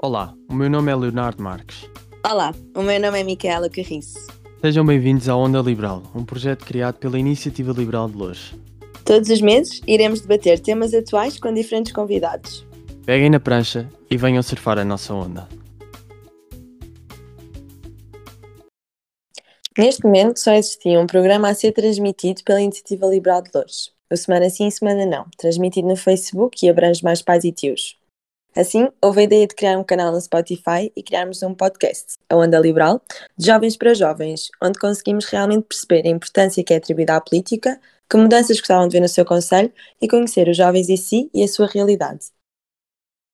Olá, o meu nome é Leonardo Marques. Olá, o meu nome é Micaela Carriço. Sejam bem-vindos à Onda Liberal, um projeto criado pela Iniciativa Liberal de Lourdes. Todos os meses iremos debater temas atuais com diferentes convidados. Peguem na prancha e venham surfar a nossa onda. Neste momento só existia um programa a ser transmitido pela Iniciativa Liberal de Lourdes. O Semana Sim, Semana Não, transmitido no Facebook e abrange mais pais e tios. Assim, houve a ideia de criar um canal no Spotify e criarmos um podcast, a Onda Liberal, de jovens para jovens, onde conseguimos realmente perceber a importância que é atribuída à política, que mudanças gostavam de ver no seu conselho e conhecer os jovens em si e a sua realidade.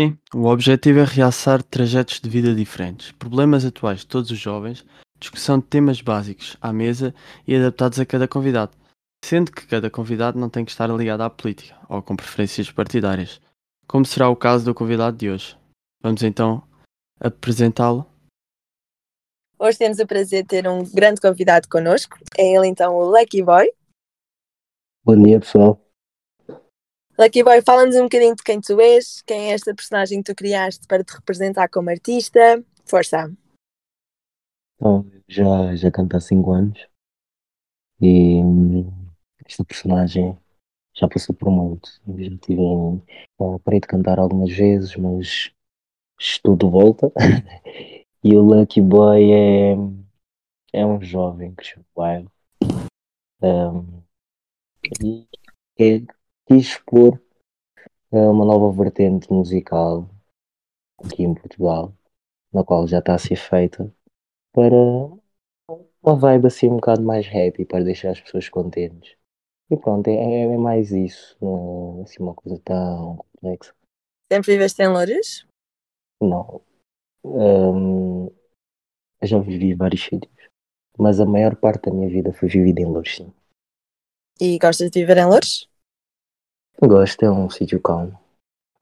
Sim, o objetivo é realçar trajetos de vida diferentes, problemas atuais de todos os jovens, discussão de temas básicos à mesa e adaptados a cada convidado, sendo que cada convidado não tem que estar ligado à política ou com preferências partidárias como será o caso do convidado de hoje. Vamos então apresentá-lo. Hoje temos o prazer de ter um grande convidado connosco. É ele então o Lucky Boy. Bom dia, pessoal. Lucky Boy, fala-nos um bocadinho de quem tu és, quem é esta personagem que tu criaste para te representar como artista. Força! Então, já, já canto há 5 anos e hum, esta personagem já passou por muito. Já tive em, parei de cantar algumas vezes, mas de volta. e o Lucky Boy é, é um jovem que chegou bairro um, e é, quis expor é, uma nova vertente musical aqui em Portugal, na qual já está a ser feita para uma vibe assim um bocado mais happy, para deixar as pessoas contentes. E pronto, é, é, é mais isso, não é assim uma coisa tão complexa. Sempre viveste em Loures? Não. Um, já vivi em vários sítios, mas a maior parte da minha vida foi vivida em Loures, sim. E gostas de viver em Loures? Gosto, é um sítio calmo.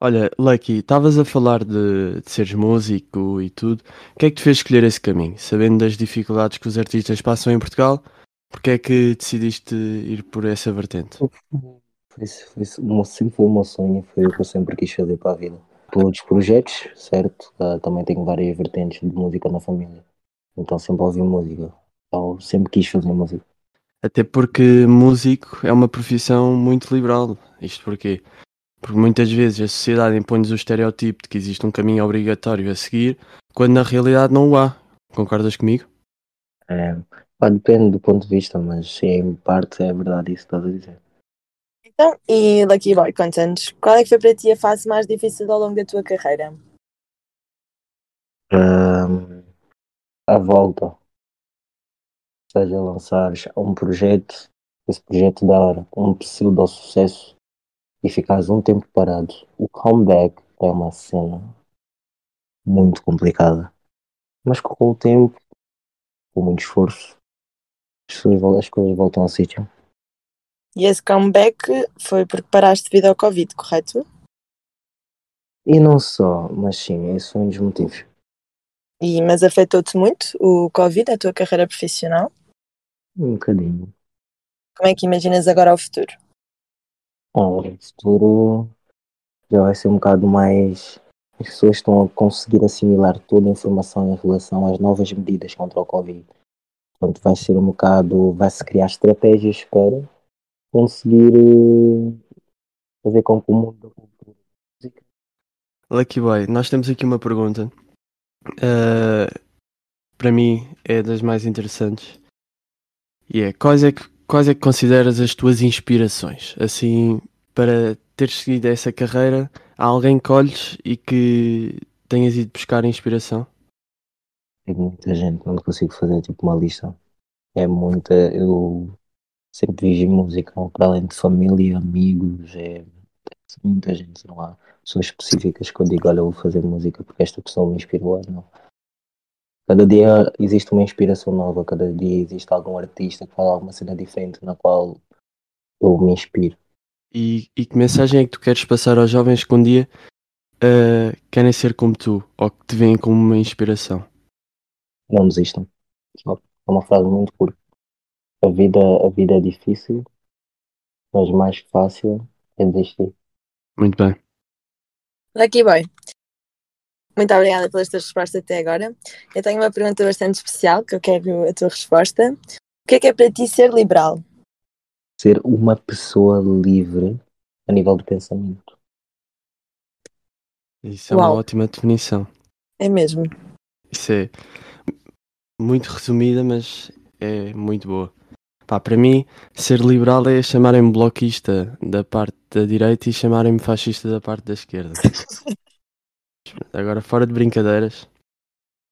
Olha, Lucky, estavas a falar de, de seres músico e tudo. O que é que te fez escolher esse caminho? Sabendo das dificuldades que os artistas passam em Portugal, porque é que decidiste ir por essa vertente? Foi, foi, sempre foi o meu sonho, foi o que eu sempre quis fazer para a vida. Por outros projetos, certo? Uh, também tenho várias vertentes de música na família. Então sempre ouvi música. Então sempre quis fazer música. Até porque músico é uma profissão muito liberal. Isto porquê? Porque muitas vezes a sociedade impõe-nos o estereótipo de que existe um caminho obrigatório a seguir, quando na realidade não o há. Concordas comigo? É, Pá, depende do ponto de vista, mas sim, em parte é verdade isso que estás a dizer. Então, e Lucky Boy, conta-nos, qual é que foi para ti a fase mais difícil ao longo da tua carreira? Um, a volta. Ou seja, lançares um projeto, esse projeto dar um pseudo sucesso e ficares um tempo parado. O comeback é uma cena muito complicada. Mas com o tempo, com muito esforço, as coisas voltam ao sítio. E esse comeback foi porque paraste devido ao Covid, correto? E não só, mas sim, esse foi um dos motivos. E, mas afetou-te muito o Covid, a tua carreira profissional? Um bocadinho. Como é que imaginas agora o futuro? O futuro já vai ser um bocado mais. As pessoas estão a conseguir assimilar toda a informação em relação às novas medidas contra o Covid. Portanto, vai ser um bocado, vai-se criar estratégias para conseguir eh, fazer com que o mundo da cultura música. Lucky Boy, nós temos aqui uma pergunta. Uh, para mim é das mais interessantes. E é quais é que quais é que consideras as tuas inspirações? Assim, para teres seguido essa carreira, há alguém que olhes e que tenhas ido buscar inspiração? Muita gente, não consigo fazer tipo uma lista. É muita. Eu sempre vivi música para além de família, amigos, é muita gente, não há pessoas específicas que eu digo, olha, eu vou fazer música porque esta pessoa me inspirou, não. Cada dia existe uma inspiração nova, cada dia existe algum artista que fala alguma cena diferente na qual eu me inspiro. E, e que mensagem é que tu queres passar aos jovens que um dia uh, querem ser como tu ou que te veem como uma inspiração? Não desistam. É uma frase muito curta. A vida, a vida é difícil, mas mais fácil é desistir. Muito bem. Lucky Boy. Muito obrigada pelas tuas respostas até agora. Eu tenho uma pergunta bastante especial que eu quero a tua resposta. O que é que é para ti ser liberal? Ser uma pessoa livre a nível de pensamento. Isso é uma Uau. ótima definição. É mesmo. Isso é muito resumida, mas é muito boa. Pá, para mim, ser liberal é chamarem-me bloquista da parte da direita e chamarem-me fascista da parte da esquerda. Agora, fora de brincadeiras,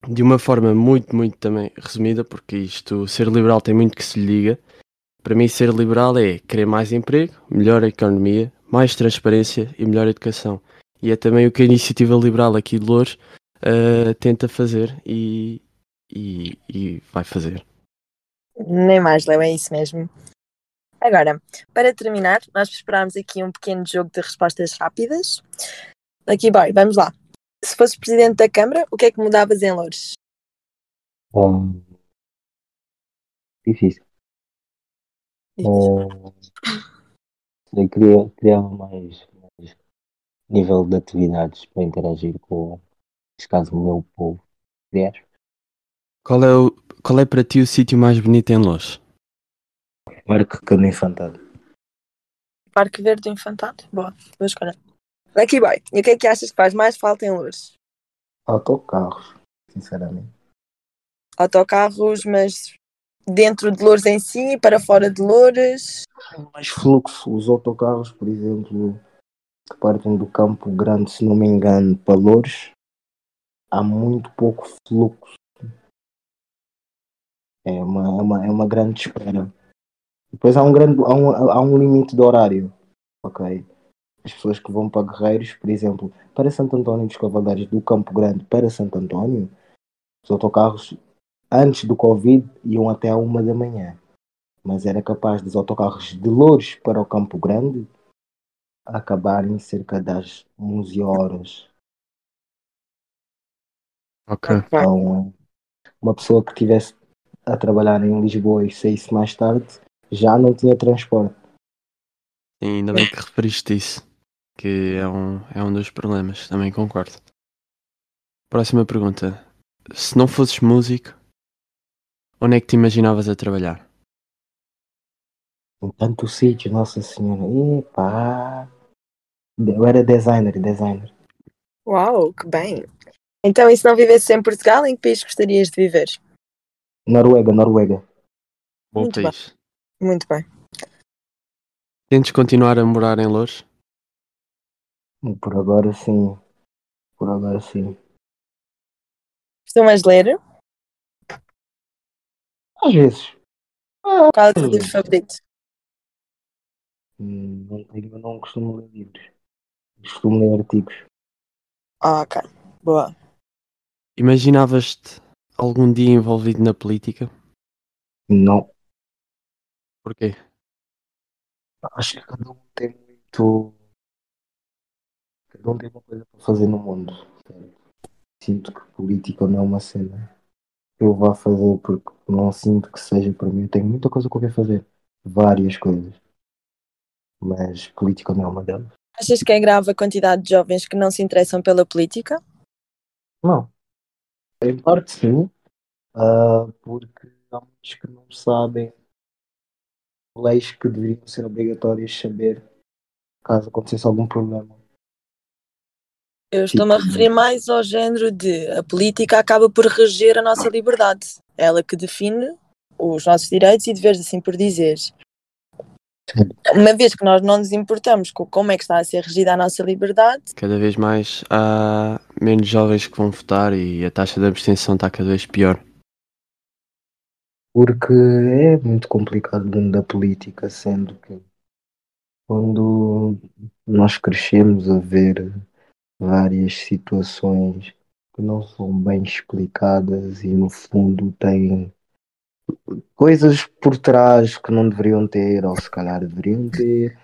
de uma forma muito, muito também resumida, porque isto, ser liberal tem muito que se lhe diga. Para mim, ser liberal é querer mais emprego, melhor economia, mais transparência e melhor educação. E é também o que a Iniciativa Liberal aqui de Louros eh, tenta fazer e, e, e vai fazer. Nem mais, Léo, é isso mesmo. Agora, para terminar, nós preparámos aqui um pequeno jogo de respostas rápidas. Aqui, boy, vamos lá. Se fosses presidente da Câmara, o que é que mudavas em Louros? Hum, difícil. Hum, eu queria, criava mais, mais nível de atividades para interagir com, neste caso, o meu povo. Aliás, Qual é, o, qual é para ti o sítio mais bonito em Louros? Marco Cano Infantado. Parque Verde do Infantado? Boa, boa escolha. Aqui, boy, e o que é que achas que faz mais falta em Louros? Autocarros, sinceramente. Autocarros, mas dentro de Louros em si, para fora de Louros. mais fluxo. Os autocarros, por exemplo, que partem do Campo Grande, se não me engano, para Louros, há muito pouco fluxo. É uma, é uma, é uma grande espera. Depois há um, grande, há, um, há um limite de horário. Ok? As pessoas que vão para Guerreiros, por exemplo, para Santo António dos Cavaleiros, do Campo Grande para Santo António, os autocarros antes do Covid iam até à uma da manhã mas era capaz dos autocarros de Louros para o Campo Grande acabarem cerca das 11 horas. Ok. Então, uma pessoa que estivesse a trabalhar em Lisboa e saísse mais tarde já não tinha transporte. Sim, ainda bem que referiste isso, que é um, é um dos problemas, também concordo. Próxima pergunta. Se não fosses músico, onde é que te imaginavas a trabalhar? Em tanto sítio, Nossa Senhora. Epá. Eu era designer, designer. Uau, que bem. Então, e se não vivesse em Portugal, em que país gostarias de viver? Noruega, Noruega. Bom Muito país. Muito bem. Tentes continuar a morar em Louros? Por agora sim. Por agora sim. Costumas ler? Às vezes. Qual é o teu livro favorito? Não, tenho- eu não costumo ler livros. Costumo ler artigos. Ah, ok. Boa. Imaginavas-te algum dia envolvido na política? Não. Porquê? Acho que cada um tem muito. Cada um tem uma coisa para fazer no mundo. Sinto que política não é uma cena que eu vá fazer porque não sinto que seja para mim. Eu tenho muita coisa que eu quero fazer. Várias coisas. Mas política não é uma delas. Achas que é grave a quantidade de jovens que não se interessam pela política? Não. Em parte sim. ah, porque há muitos que não sabem leis que deveriam ser obrigatórias saber caso acontecesse algum problema. Eu estou-me a Tipo- referir mais ao género de a política acaba por reger a nossa liberdade. Ela que define os nossos direitos e deveres, assim por dizer. Uma vez que nós não nos importamos com como é que está a ser regida a nossa liberdade, Cada vez mais há menos jovens que vão votar e a taxa de abstenção está cada vez pior. Porque é muito complicado o mundo da política, sendo que quando nós crescemos a ver várias situações que não são bem explicadas e no fundo têm coisas por trás que não deveriam ter, ou se calhar deveriam ter,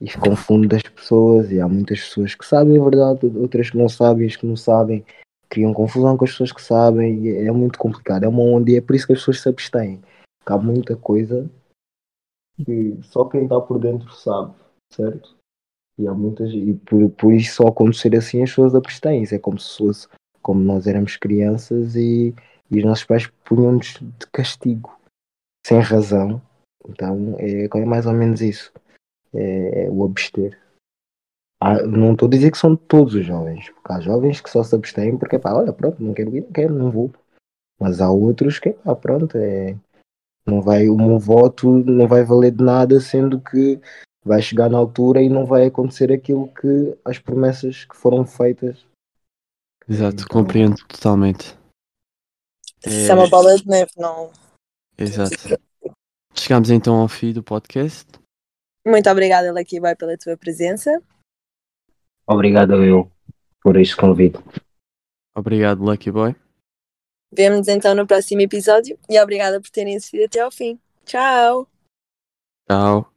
e confunde as pessoas, e há muitas pessoas que sabem a verdade, outras que não sabem, as que não sabem criam confusão com as pessoas que sabem, e é muito complicado, é uma onda, e é por isso que as pessoas se abstêm. Porque há muita coisa que só quem está por dentro sabe, certo? E há muitas, e por, por isso só acontecer assim as pessoas abstêm-se, é como se fosse como nós éramos crianças e, e os nossos pais punham-nos de castigo, sem razão. Então é, é mais ou menos isso. É, é o abster. Ah, não estou a dizer que são todos os jovens, porque há jovens que só se abstêm porque, pá, olha, pronto, não quero ir, não quero, não vou. Mas há outros que, pá, pronto, é, não vai, o meu voto não vai valer de nada, sendo que vai chegar na altura e não vai acontecer aquilo que as promessas que foram feitas. Exato, Então- compreendo totalmente. Isso é uma bola de neve, não. Exato. Chegamos então ao fim do podcast. Muito obrigada, Lucky Boy, pela tua presença. Obrigado eu por este convite. Obrigado, Lucky Boy. Vemo-nos então no próximo episódio e obrigada por terem assistido até ao fim. Tchau! Tchau.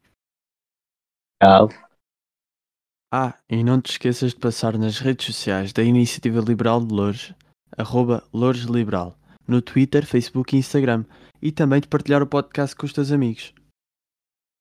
Tchau. Ah, e não te esqueças de passar nas redes sociais da Iniciativa Liberal de Loures, arroba Loures Liberal, no Twitter, Facebook e Instagram, e também de partilhar o podcast com os teus amigos.